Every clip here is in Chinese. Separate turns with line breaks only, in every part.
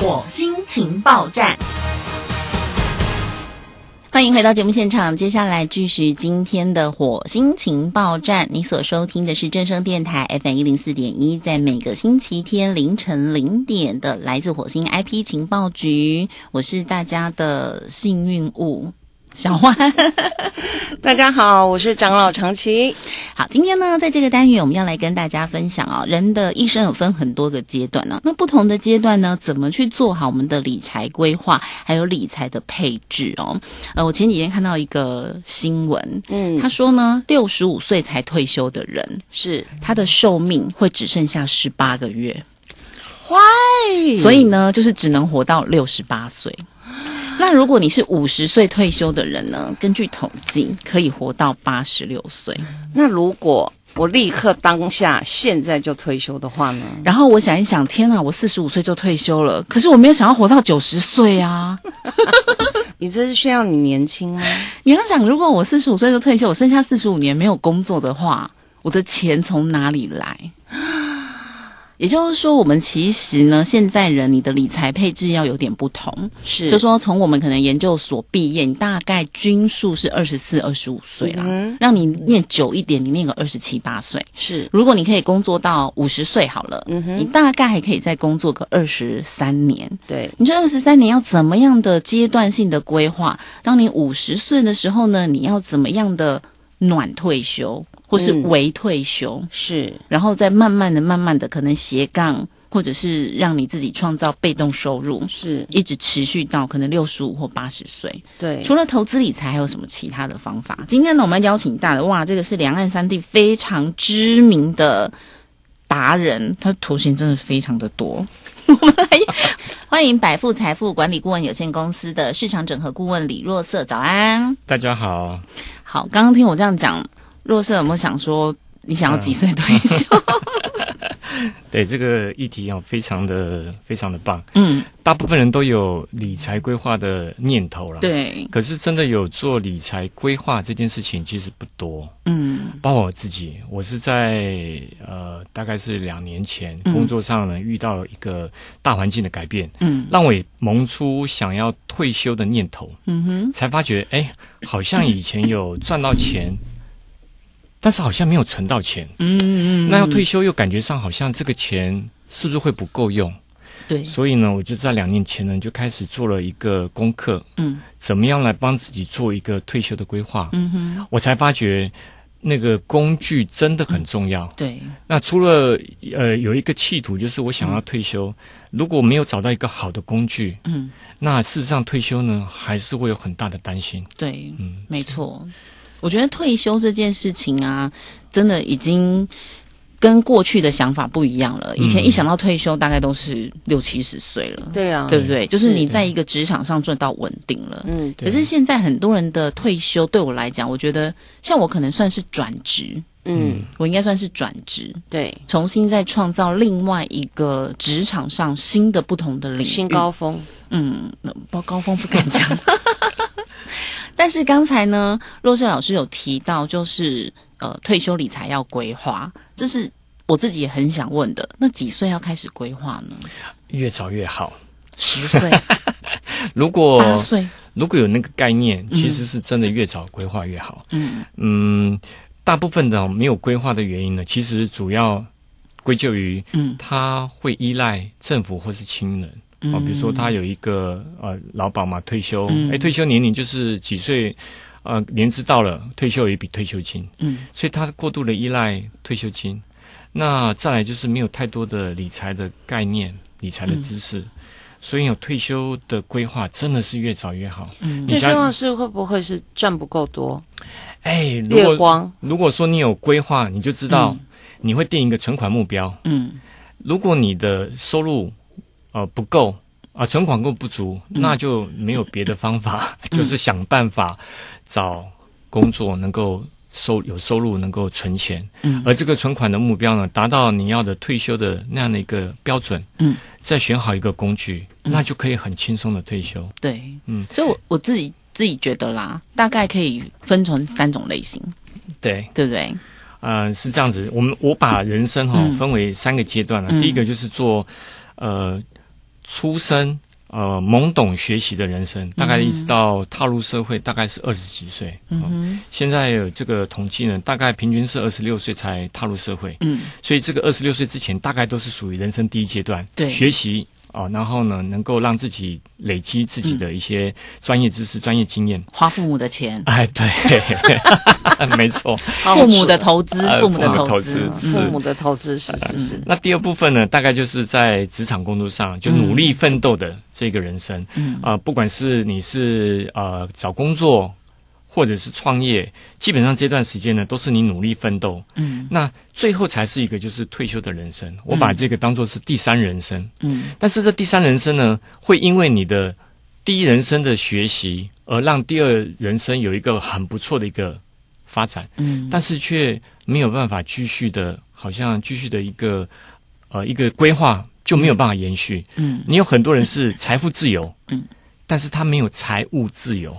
火星情报站。欢迎回到节目现场，接下来继续今天的火星情报站。你所收听的是正声电台 FM 一零四点一，在每个星期天凌晨零点的来自火星 IP 情报局，我是大家的幸运物。小欢，
大家好，我是长老长崎。
好，今天呢，在这个单元，我们要来跟大家分享啊，人的一生有分很多个阶段呢。那不同的阶段呢，怎么去做好我们的理财规划，还有理财的配置哦？呃，我前几天看到一个新闻，嗯，他说呢，六十五岁才退休的人，
是
他的寿命会只剩下十八个月
，Why？
所以呢，就是只能活到六十八岁。那如果你是五十岁退休的人呢？根据统计，可以活到八十六岁。
那如果我立刻当下现在就退休的话呢？
然后我想一想，天啊，我四十五岁就退休了，可是我没有想要活到九十岁啊！
你这是炫耀你年轻啊？
你要想，如果我四十五岁就退休，我剩下四十五年没有工作的话，我的钱从哪里来？也就是说，我们其实呢，现在人你的理财配置要有点不同，
是，
就说从我们可能研究所毕业，你大概均数是二十四、二十五岁啦，让你念久一点，你念个二十七八岁，
是。
如果你可以工作到五十岁好了，嗯哼，你大概还可以再工作个二十三年，
对。
你说二十三年要怎么样的阶段性的规划？当你五十岁的时候呢，你要怎么样的暖退休？或是微退休
是，
然后再慢慢的、慢慢的，可能斜杠，或者是让你自己创造被动收入，
是
一直持续到可能六十五或八十岁。
对，
除了投资理财，还有什么其他的方法？今天呢，我们邀请到的，哇，这个是两岸三地非常知名的达人，他头衔真的非常的多。我们来欢迎百富财富管理顾问有限公司的市场整合顾问李若瑟，早安，
大家好。
好，刚刚听我这样讲。若瑟有没有想说，你想要几岁退休？
对这个议题啊，非常的非常的棒。嗯，大部分人都有理财规划的念头了。
对，
可是真的有做理财规划这件事情，其实不多。嗯，包括我自己，我是在呃，大概是两年前工作上呢，遇到一个大环境的改变，嗯，让我也萌出想要退休的念头。嗯哼，才发觉，哎，好像以前有赚到钱。但是好像没有存到钱，嗯嗯，那要退休又感觉上好像这个钱是不是会不够用？
对，
所以呢，我就在两年前呢就开始做了一个功课，嗯，怎么样来帮自己做一个退休的规划？嗯哼，我才发觉那个工具真的很重要。
对，
那除了呃有一个企图，就是我想要退休，如果没有找到一个好的工具，嗯，那事实上退休呢还是会有很大的担心。
对，嗯，没错。我觉得退休这件事情啊，真的已经跟过去的想法不一样了。以前一想到退休，大概都是六七十岁了，
对啊，
对不对？就是你在一个职场上做到稳定了。嗯，可是现在很多人的退休，对我来讲，我觉得像我可能算是转职，嗯，我应该算是转职，
对，
重新再创造另外一个职场上新的不同的领域，
新高峰。
嗯，不高峰不敢讲。但是刚才呢，若瑟老师有提到，就是呃，退休理财要规划，这是我自己也很想问的。那几岁要开始规划呢？
越早越好，
十岁。
如果
八岁，
如果有那个概念，其实是真的越早规划越好。嗯嗯，大部分的没有规划的原因呢，其实主要归咎于，嗯，他会依赖政府或是亲人。哦，比如说他有一个呃劳保嘛，退休，哎，退休年龄就是几岁，呃，年资到了，退休有一笔退休金，嗯，所以他过度的依赖退休金，那再来就是没有太多的理财的概念、理财的知识，所以有退休的规划真的是越早越好。
嗯，最重要是会不会是赚不够多？
哎，如果如果说你有规划，你就知道你会定一个存款目标。嗯，如果你的收入呃，不够啊，存款够不足，那就没有别的方法，就是想办法找工作能够收有收入，能够存钱。嗯，而这个存款的目标呢，达到你要的退休的那样的一个标准。嗯，再选好一个工具，那就可以很轻松的退休。
对，嗯，所以我我自己自己觉得啦，大概可以分成三种类型。
对，
对不对？
嗯，是这样子。我们我把人生哈分为三个阶段了。第一个就是做呃。出生。呃，懵懂学习的人生，大概一直到踏入社会，大概是二十几岁。嗯现在有这个统计呢，大概平均是二十六岁才踏入社会。嗯，所以这个二十六岁之前，大概都是属于人生第一阶段，
对
学习。哦，然后呢，能够让自己累积自己的一些专业知识、专业经验，
花父母的钱，
哎，对，没错，
父母的投资，父母的投资，
父母的投资是是是。
那第二部分呢，大概就是在职场工作上就努力奋斗的这个人生，嗯。啊，不管是你是呃找工作。或者是创业，基本上这段时间呢，都是你努力奋斗。嗯，那最后才是一个就是退休的人生。我把这个当做是第三人生。嗯，但是这第三人生呢，会因为你的第一人生的学习，而让第二人生有一个很不错的一个发展。嗯，但是却没有办法继续的，好像继续的一个呃一个规划就没有办法延续。嗯，你有很多人是财富自由。嗯，但是他没有财务自由。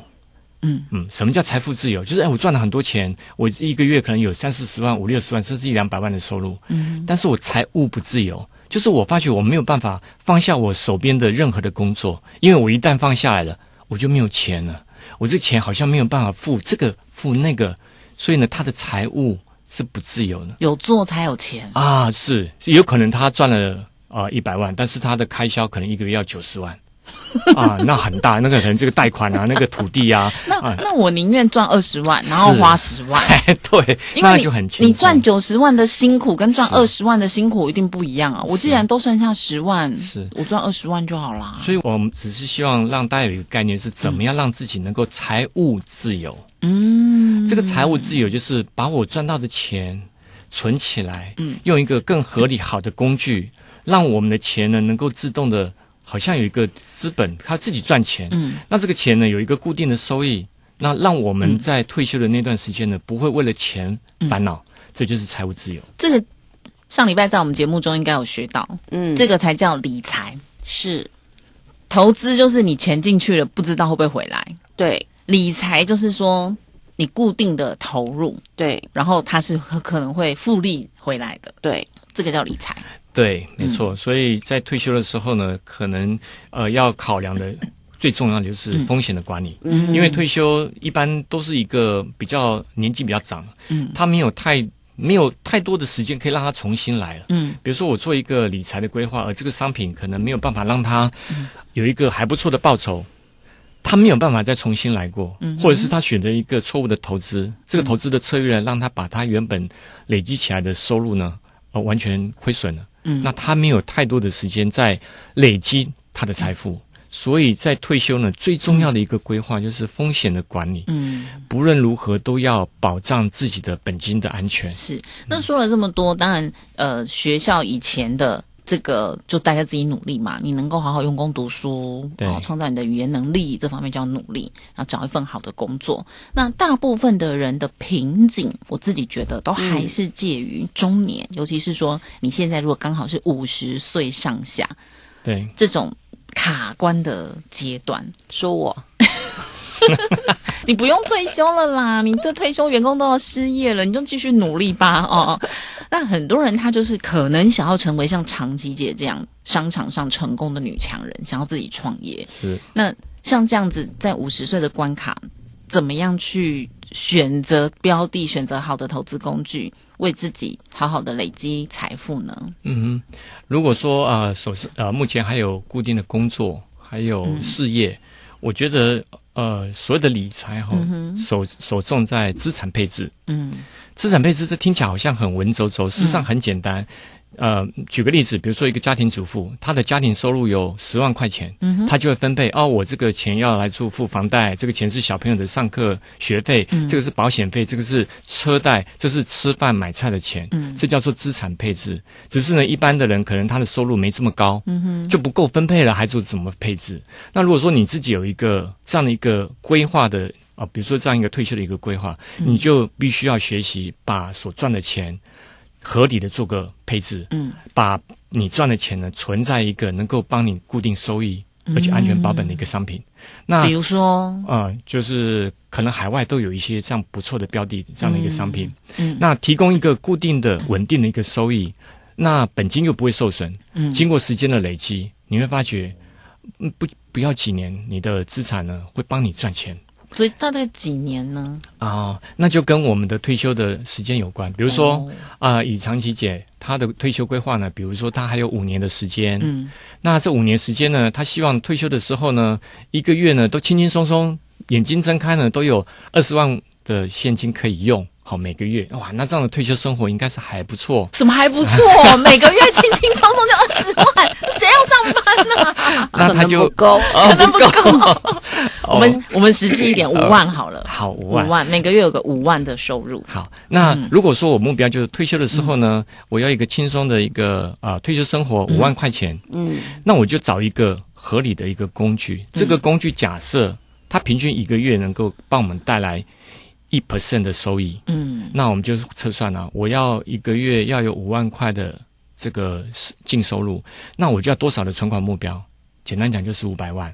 嗯嗯，什么叫财富自由？就是哎，我赚了很多钱，我一个月可能有三四十万、五六十万，甚至一两百万的收入。嗯，但是我财务不自由，就是我发觉我没有办法放下我手边的任何的工作，因为我一旦放下来了，我就没有钱了。我这钱好像没有办法付这个付那个，所以呢，他的财务是不自由的。
有做才有钱
啊，是有可能他赚了啊一百万，但是他的开销可能一个月要九十万。啊，那很大，那个可能这个贷款啊，那个土地啊，
那那我宁愿赚二十万，然后花十万，
对，那就很
你赚九十万的辛苦跟赚二十万的辛苦一定不一样啊！我既然都剩下十万，是我赚二十万就好啦。
所以我们只是希望让大家有一个概念，是怎么样让自己能够财务自由。嗯，这个财务自由就是把我赚到的钱存起来，嗯，用一个更合理好的工具，让我们的钱呢能够自动的。好像有一个资本，他自己赚钱，嗯，那这个钱呢有一个固定的收益，那让我们在退休的那段时间呢，不会为了钱烦恼，这就是财务自由。
这个上礼拜在我们节目中应该有学到，嗯，这个才叫理财，
是。
投资就是你钱进去了，不知道会不会回来，
对，
理财就是说你固定的投入，
对，
然后它是可能会复利回来的，
对，
这个叫理财。
对，没错。所以在退休的时候呢，可能呃要考量的 最重要的就是风险的管理。嗯，因为退休一般都是一个比较年纪比较长，嗯，他没有太没有太多的时间可以让他重新来了。嗯，比如说我做一个理财的规划，而这个商品可能没有办法让他有一个还不错的报酬，他没有办法再重新来过，嗯，或者是他选择一个错误的投资，这个投资的策略让他把他原本累积起来的收入呢，呃，完全亏损了。嗯，那他没有太多的时间在累积他的财富，所以在退休呢，最重要的一个规划就是风险的管理。嗯，不论如何都要保障自己的本金的安全。
是，那说了这么多，当然，呃，学校以前的。这个就大家自己努力嘛，你能够好好用功读书，然后创造你的语言能力，这方面就要努力，然后找一份好的工作。那大部分的人的瓶颈，我自己觉得都还是介于中年，尤其是说你现在如果刚好是五十岁上下，
对
这种卡关的阶段，
说我。
你不用退休了啦，你这退休员工都要失业了，你就继续努力吧哦。那很多人他就是可能想要成为像长吉姐这样商场上成功的女强人，想要自己创业。
是
那像这样子在五十岁的关卡，怎么样去选择标的，选择好的投资工具，为自己好好的累积财富呢？
嗯哼，如果说啊，首先呃，目前还有固定的工作，还有事业，我觉得。呃，所有的理财哈，首首重在资产配置。嗯，资产配置这听起来好像很文绉绉，事实上很简单。呃，举个例子，比如说一个家庭主妇，她的家庭收入有十万块钱，嗯，她就会分配哦，我这个钱要来住付房贷，这个钱是小朋友的上课学费，这个是保险费，这个是车贷，这是吃饭买菜的钱，嗯，这叫做资产配置。只是呢，一般的人可能他的收入没这么高，嗯哼，就不够分配了，还做怎么配置？那如果说你自己有一个这样的一个规划的啊，比如说这样一个退休的一个规划，你就必须要学习把所赚的钱。合理的做个配置，嗯，把你赚的钱呢存在一个能够帮你固定收益而且安全保本的一个商品。
那比如说，
啊，就是可能海外都有一些这样不错的标的这样的一个商品，嗯，那提供一个固定的稳定的一个收益，那本金又不会受损，嗯，经过时间的累积，你会发觉嗯，不不要几年，你的资产呢会帮你赚钱。
所以大概几年呢？
啊，那就跟我们的退休的时间有关。比如说啊，以长期姐她的退休规划呢，比如说她还有五年的时间。嗯，那这五年时间呢，她希望退休的时候呢，一个月呢都轻轻松松，眼睛睁开呢都有二十万的现金可以用。好，每个月哇，那这样的退休生活应该是还不错。
什么还不错？每个月轻轻松松就二十万，谁要上班呢？
那他就
不够，
可能不够。我们我们实际一点，五万好了。
好，五万，
五万每个月有个五万的收入。
好，那如果说我目标就是退休的时候呢，我要一个轻松的一个啊退休生活，五万块钱。嗯，那我就找一个合理的一个工具。这个工具假设它平均一个月能够帮我们带来。一 percent 的收益，嗯，那我们就测算了，我要一个月要有五万块的这个净收入，那我就要多少的存款目标？简单讲就是五百万，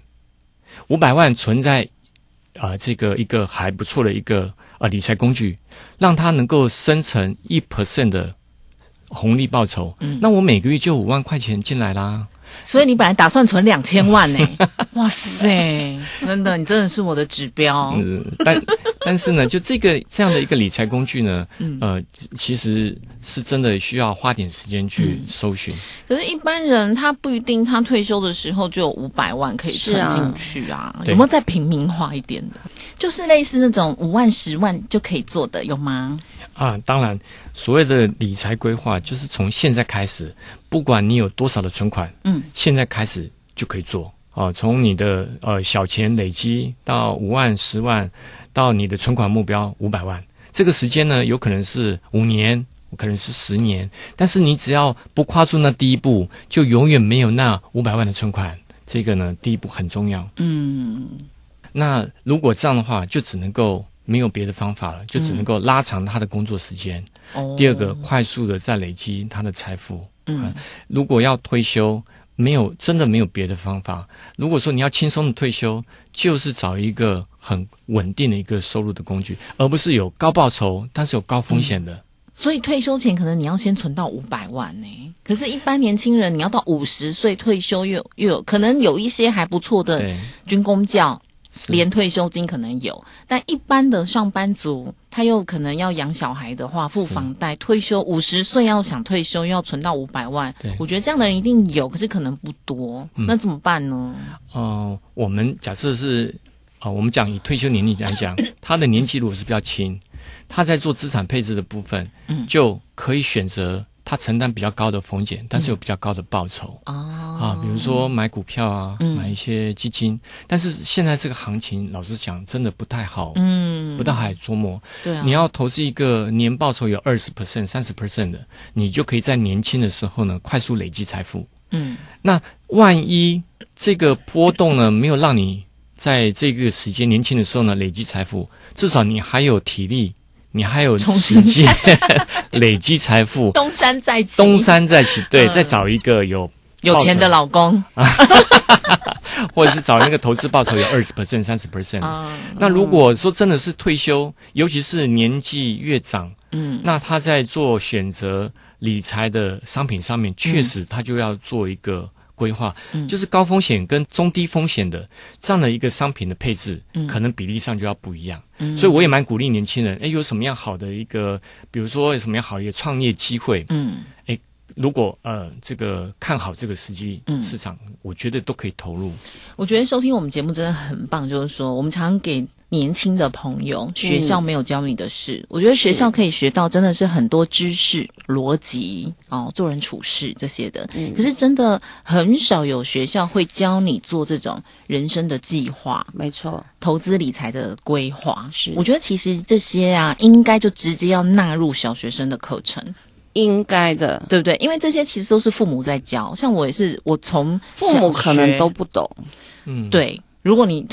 五百万存在啊这个一个还不错的一个呃理财工具，让它能够生成一 percent 的红利报酬，嗯，那我每个月就五万块钱进来啦。
所以你本来打算存两千万呢？哇塞，真的，你真的是我的指标。
嗯，但但是呢，就这个这样的一个理财工具呢，呃，其实是真的需要花点时间去搜寻。
可是，一般人他不一定，他退休的时候就有五百万可以存进去啊。有没有再平民化一点的？就是类似那种五万、十万就可以做的，有吗？
啊，当然，所谓的理财规划就是从现在开始，不管你有多少的存款，嗯，现在开始就可以做啊。从你的呃小钱累积到五万、十万，到你的存款目标五百万，这个时间呢，有可能是五年，可能是十年，但是你只要不跨出那第一步，就永远没有那五百万的存款。这个呢，第一步很重要。嗯，那如果这样的话，就只能够。没有别的方法了，就只能够拉长他的工作时间。第二个，快速的再累积他的财富。嗯，如果要退休，没有真的没有别的方法。如果说你要轻松的退休，就是找一个很稳定的一个收入的工具，而不是有高报酬但是有高风险的。
所以退休前可能你要先存到五百万呢。可是，一般年轻人你要到五十岁退休，又又有可能有一些还不错的军工教。连退休金可能有，但一般的上班族，他又可能要养小孩的话，付房贷，退休五十岁要想退休，要存到五百万，我觉得这样的人一定有，可是可能不多，那怎么办呢？
哦，我们假设是啊，我们讲以退休年龄来讲，他的年纪如果是比较轻，他在做资产配置的部分，嗯，就可以选择。他承担比较高的风险，但是有比较高的报酬啊啊，比如说买股票啊，买一些基金。但是现在这个行情，老实讲，真的不太好，嗯，不太好琢磨。
对啊，
你要投资一个年报酬有二十 percent、三十 percent 的，你就可以在年轻的时候呢，快速累积财富。嗯，那万一这个波动呢，没有让你在这个时间年轻的时候呢累积财富，至少你还有体力。你还有时间 累积财富，
东山再起，
东山再起，对，再找一个有
有钱的老公，
或者是找那个投资报酬有二十 percent、三十 percent。那如果说真的是退休，尤其是年纪越长，嗯，那他在做选择理财的商品上面，确实他就要做一个。规划就是高风险跟中低风险的这样的一个商品的配置，可能比例上就要不一样。所以我也蛮鼓励年轻人，哎，有什么样好的一个，比如说有什么样好的一个创业机会，嗯，哎，如果呃这个看好这个时机市场，我觉得都可以投入。
我觉得收听我们节目真的很棒，就是说我们常给。年轻的朋友，学校没有教你的事，我觉得学校可以学到真的是很多知识、逻辑哦，做人处事这些的。可是真的很少有学校会教你做这种人生的计划，
没错，
投资理财的规划。是，我觉得其实这些啊，应该就直接要纳入小学生的课程，
应该的，
对不对？因为这些其实都是父母在教，像我也是，我从
父母可能都不懂，
嗯，对，如果你。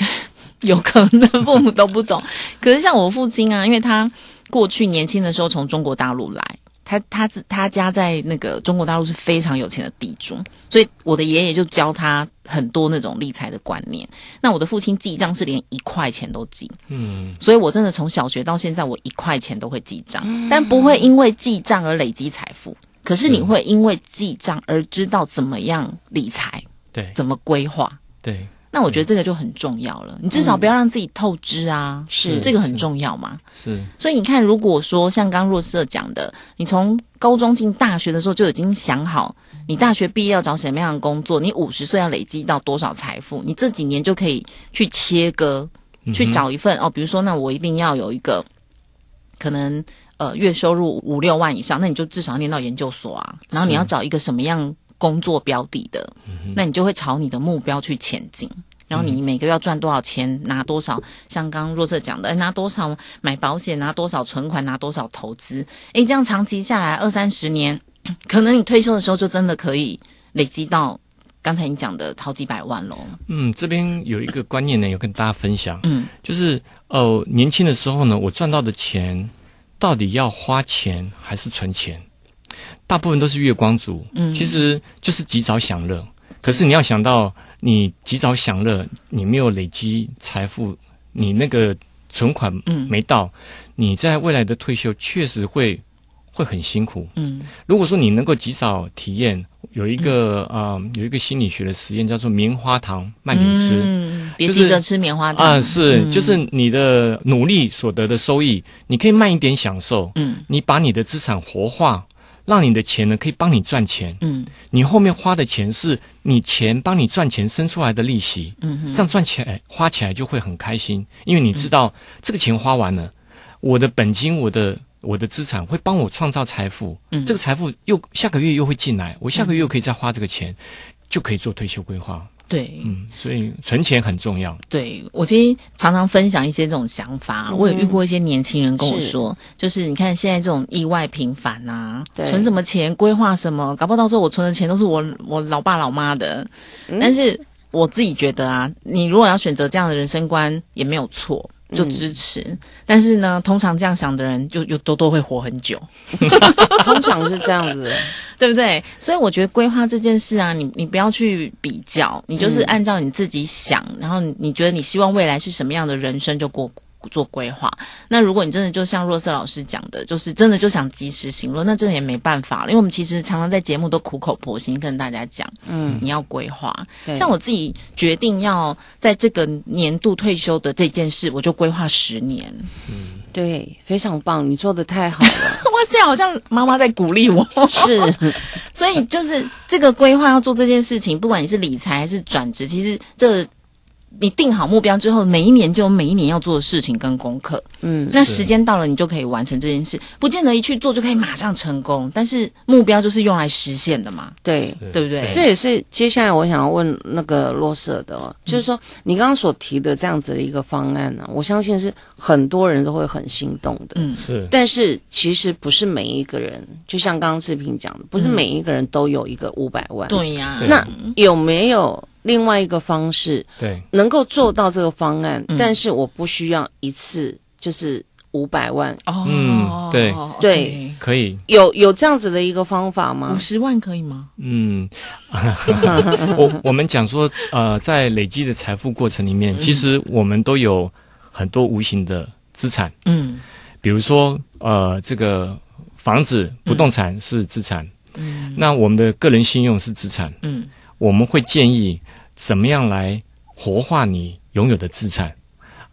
有可能父母都不懂，可是像我父亲啊，因为他过去年轻的时候从中国大陆来，他他他家在那个中国大陆是非常有钱的地主，所以我的爷爷就教他很多那种理财的观念。那我的父亲记账是连一块钱都记，嗯，所以我真的从小学到现在，我一块钱都会记账，但不会因为记账而累积财富。可是你会因为记账而知道怎么样理财，
对，
怎么规划。
对。
那我觉得这个就很重要了，你至少不要让自己透支啊，
是
这个很重要嘛。
是，
所以你看，如果说像刚若瑟讲的，你从高中进大学的时候就已经想好，你大学毕业要找什么样的工作，你五十岁要累积到多少财富，你这几年就可以去切割，去找一份哦，比如说，那我一定要有一个可能呃月收入五六万以上，那你就至少念到研究所啊，然后你要找一个什么样？工作标的的，那你就会朝你的目标去前进。然后你每个月要赚多少钱，拿多少？像刚刚若瑟讲的，拿多少买保险，拿多少存款，拿多少投资？诶，这样长期下来二三十年，可能你退休的时候就真的可以累积到刚才你讲的好几百万喽。
嗯，这边有一个观念呢，有跟大家分享。嗯，就是哦，年轻的时候呢，我赚到的钱到底要花钱还是存钱？大部分都是月光族，嗯，其实就是及早享乐。可是你要想到，你及早享乐，你没有累积财富，你那个存款没到，你在未来的退休确实会会很辛苦。嗯，如果说你能够及早体验，有一个啊，有一个心理学的实验叫做棉花糖慢点吃，嗯
别急着吃棉花糖
啊，是就是你的努力所得的收益，你可以慢一点享受。嗯，你把你的资产活化。让你的钱呢可以帮你赚钱，嗯，你后面花的钱是你钱帮你赚钱生出来的利息，嗯，这样赚起来花起来就会很开心，因为你知道这个钱花完了，我的本金、我的我的资产会帮我创造财富，嗯，这个财富又下个月又会进来，我下个月又可以再花这个钱，就可以做退休规划。
对，
嗯，所以存钱很重要。
对我其实常常分享一些这种想法，我也遇过一些年轻人跟我说，就是你看现在这种意外频繁啊，存什么钱，规划什么，搞不好到时候我存的钱都是我我老爸老妈的。但是我自己觉得啊，你如果要选择这样的人生观，也没有错。就支持，但是呢，通常这样想的人，就就都都会活很久，
通常是这样子，
对不对？所以我觉得规划这件事啊，你你不要去比较，你就是按照你自己想，然后你觉得你希望未来是什么样的人生，就过。做规划，那如果你真的就像若瑟老师讲的，就是真的就想及时行乐，那真的也没办法了。因为我们其实常常在节目都苦口婆心跟大家讲，嗯，你要规划。像我自己决定要在这个年度退休的这件事，我就规划十年。
嗯，对，非常棒，你做的太好了。哇
塞，好像妈妈在鼓励我。
是，
所以就是这个规划要做这件事情，不管你是理财还是转职，其实这。你定好目标之后，每一年就有每一年要做的事情跟功课。嗯，那时间到了，你就可以完成这件事。不见得一去做就可以马上成功，但是目标就是用来实现的嘛。
对，
对不对？
这也是接下来我想要问那个洛舍的，哦，就是说你刚刚所提的这样子的一个方案呢，我相信是很多人都会很心动的。
嗯，是。
但是其实不是每一个人，就像刚刚志平讲的，不是每一个人都有一个五百万。
对呀。
那有没有？另外一个方式，
对，
能够做到这个方案，但是我不需要一次就是五百万。
哦，嗯，对。
对，
可以。
有有这样子的一个方法吗？
五十万可以吗？
嗯，我我们讲说，呃，在累积的财富过程里面，其实我们都有很多无形的资产，嗯，比如说呃，这个房子、不动产是资产，嗯，那我们的个人信用是资产，嗯。我们会建议怎么样来活化你拥有的资产？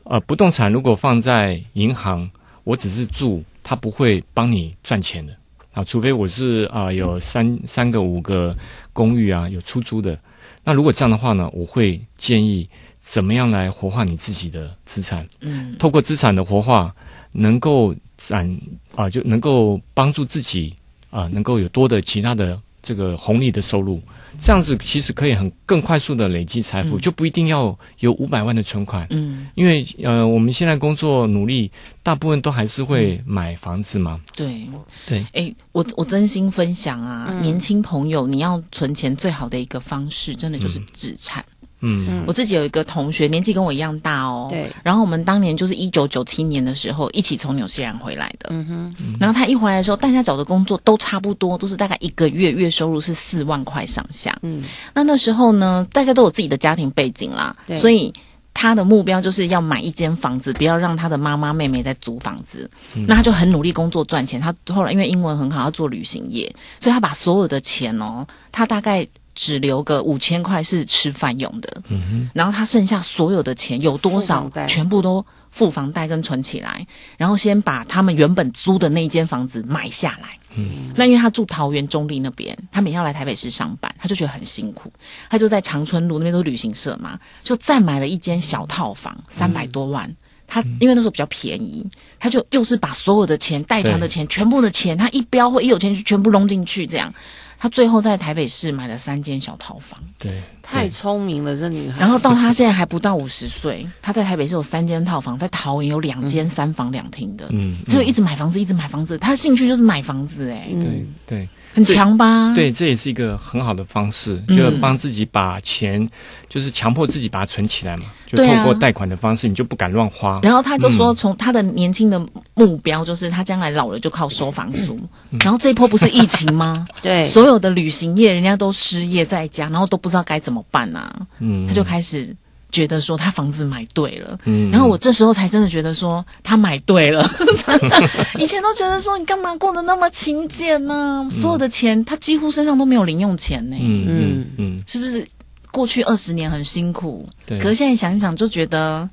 呃，不动产如果放在银行，我只是住，它不会帮你赚钱的啊。除非我是啊有三三个五个公寓啊有出租的。那如果这样的话呢，我会建议怎么样来活化你自己的资产？嗯，透过资产的活化，能够展啊就能够帮助自己啊能够有多的其他的这个红利的收入。这样子其实可以很更快速的累积财富，就不一定要有五百万的存款。嗯，因为呃，我们现在工作努力，大部分都还是会买房子嘛。
对
对，
哎，我我真心分享啊，年轻朋友，你要存钱最好的一个方式，真的就是资产。嗯，我自己有一个同学，年纪跟我一样大哦。
对。
然后我们当年就是一九九七年的时候，一起从纽西兰回来的。嗯哼。然后他一回来的时候，大家找的工作都差不多，都是大概一个月月收入是四万块上下。嗯。那那时候呢，大家都有自己的家庭背景啦，所以他的目标就是要买一间房子，不要让他的妈妈妹妹在租房子。那他就很努力工作赚钱。他后来因为英文很好，要做旅行业，所以他把所有的钱哦，他大概。只留个五千块是吃饭用的，嗯然后他剩下所有的钱有多少，全部都付房贷跟存起来，然后先把他们原本租的那一间房子买下来。嗯，那因为他住桃园中立那边，他每天要来台北市上班，他就觉得很辛苦，他就在长春路那边都是旅行社嘛，就再买了一间小套房，三百多万。他因为那时候比较便宜，他就又是把所有的钱、贷款的钱、全部的钱，他一标会一有钱就全部扔进去，这样。他最后在台北市买了三间小套房，
对，
太聪明了这女孩。
然后到她现在还不到五十岁，她在台北市有三间套房，在桃园有两间三房两厅的，嗯，她就一直买房子，一直买房子，她的兴趣就是买房子，哎，
对对。
很强吧？
对，这也是一个很好的方式，就帮自己把钱，就是强迫自己把它存起来嘛。就透过贷款的方式，你就不敢乱花。
然后他就说，从他的年轻的目标就是他将来老了就靠收房租。然后这一波不是疫情吗？
对，
所有的旅行业人家都失业在家，然后都不知道该怎么办啊。嗯，他就开始。觉得说他房子买对了，嗯，然后我这时候才真的觉得说他买对了。以前都觉得说你干嘛过得那么勤俭呢？所有的钱他几乎身上都没有零用钱呢。嗯嗯嗯，是不是过去二十年很辛苦？对，可是现在想一想就觉得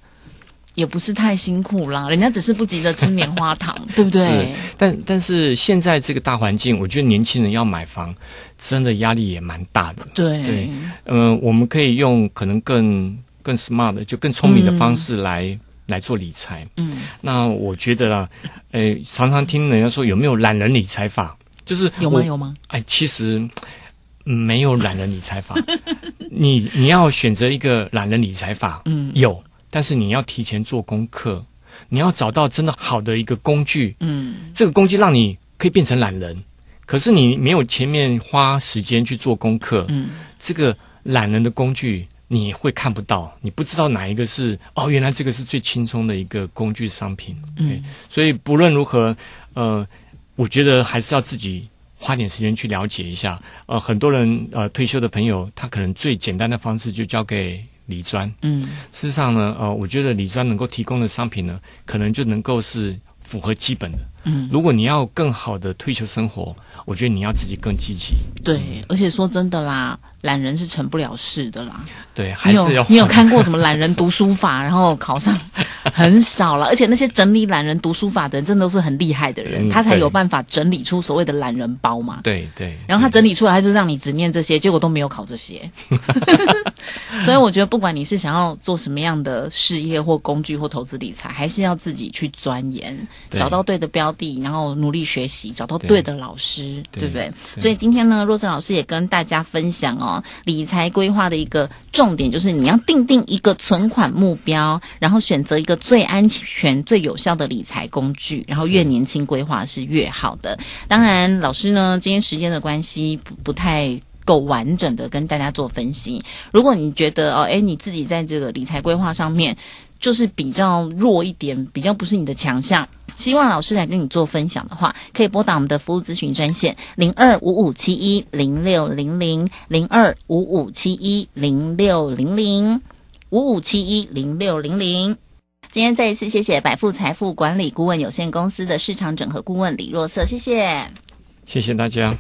也不是太辛苦啦。人家只是不急着吃棉花糖，对不对？
但但是现在这个大环境，我觉得年轻人要买房真的压力也蛮大的。
对对，
嗯，我们可以用可能更。更 smart 的，就更聪明的方式来来做理财。嗯，那我觉得啦，诶，常常听人家说有没有懒人理财法，就是
有吗？有吗？
哎，其实没有懒人理财法。你你要选择一个懒人理财法，嗯，有，但是你要提前做功课，你要找到真的好的一个工具，嗯，这个工具让你可以变成懒人，可是你没有前面花时间去做功课，嗯，这个懒人的工具。你会看不到，你不知道哪一个是哦，原来这个是最轻松的一个工具商品。嗯，所以不论如何，呃，我觉得还是要自己花点时间去了解一下。呃，很多人呃退休的朋友，他可能最简单的方式就交给理专。嗯，事实上呢，呃，我觉得理专能够提供的商品呢，可能就能够是符合基本的。嗯，如果你要更好的退休生活。我觉得你要自己更积极。
对，而且说真的啦，懒人是成不了事的啦。
对，还是要
你有看过什么懒人读书法，然后考上 很少了。而且那些整理懒人读书法的人，真的都是很厉害的人，他才有办法整理出所谓的懒人包嘛。
对对。
然后他整理出来，他就让你只念这些，结果都没有考这些。所以我觉得，不管你是想要做什么样的事业或工具或投资理财，还是要自己去钻研，找到对的标的，然后努力学习，找到对的老师。对不对？所以今天呢，若森老师也跟大家分享哦，理财规划的一个重点就是你要定定一个存款目标，然后选择一个最安全、最有效的理财工具，然后越年轻规划是越好的。当然，老师呢，今天时间的关系不不太够完整的跟大家做分析。如果你觉得哦，哎，你自己在这个理财规划上面就是比较弱一点，比较不是你的强项。希望老师来跟你做分享的话，可以拨打我们的服务咨询专线零二五五七一零六零零零二五五七一零六零零五五七一零六零零。今天再一次谢谢百富财富管理顾问有限公司的市场整合顾问李若瑟，谢谢，
谢谢大家。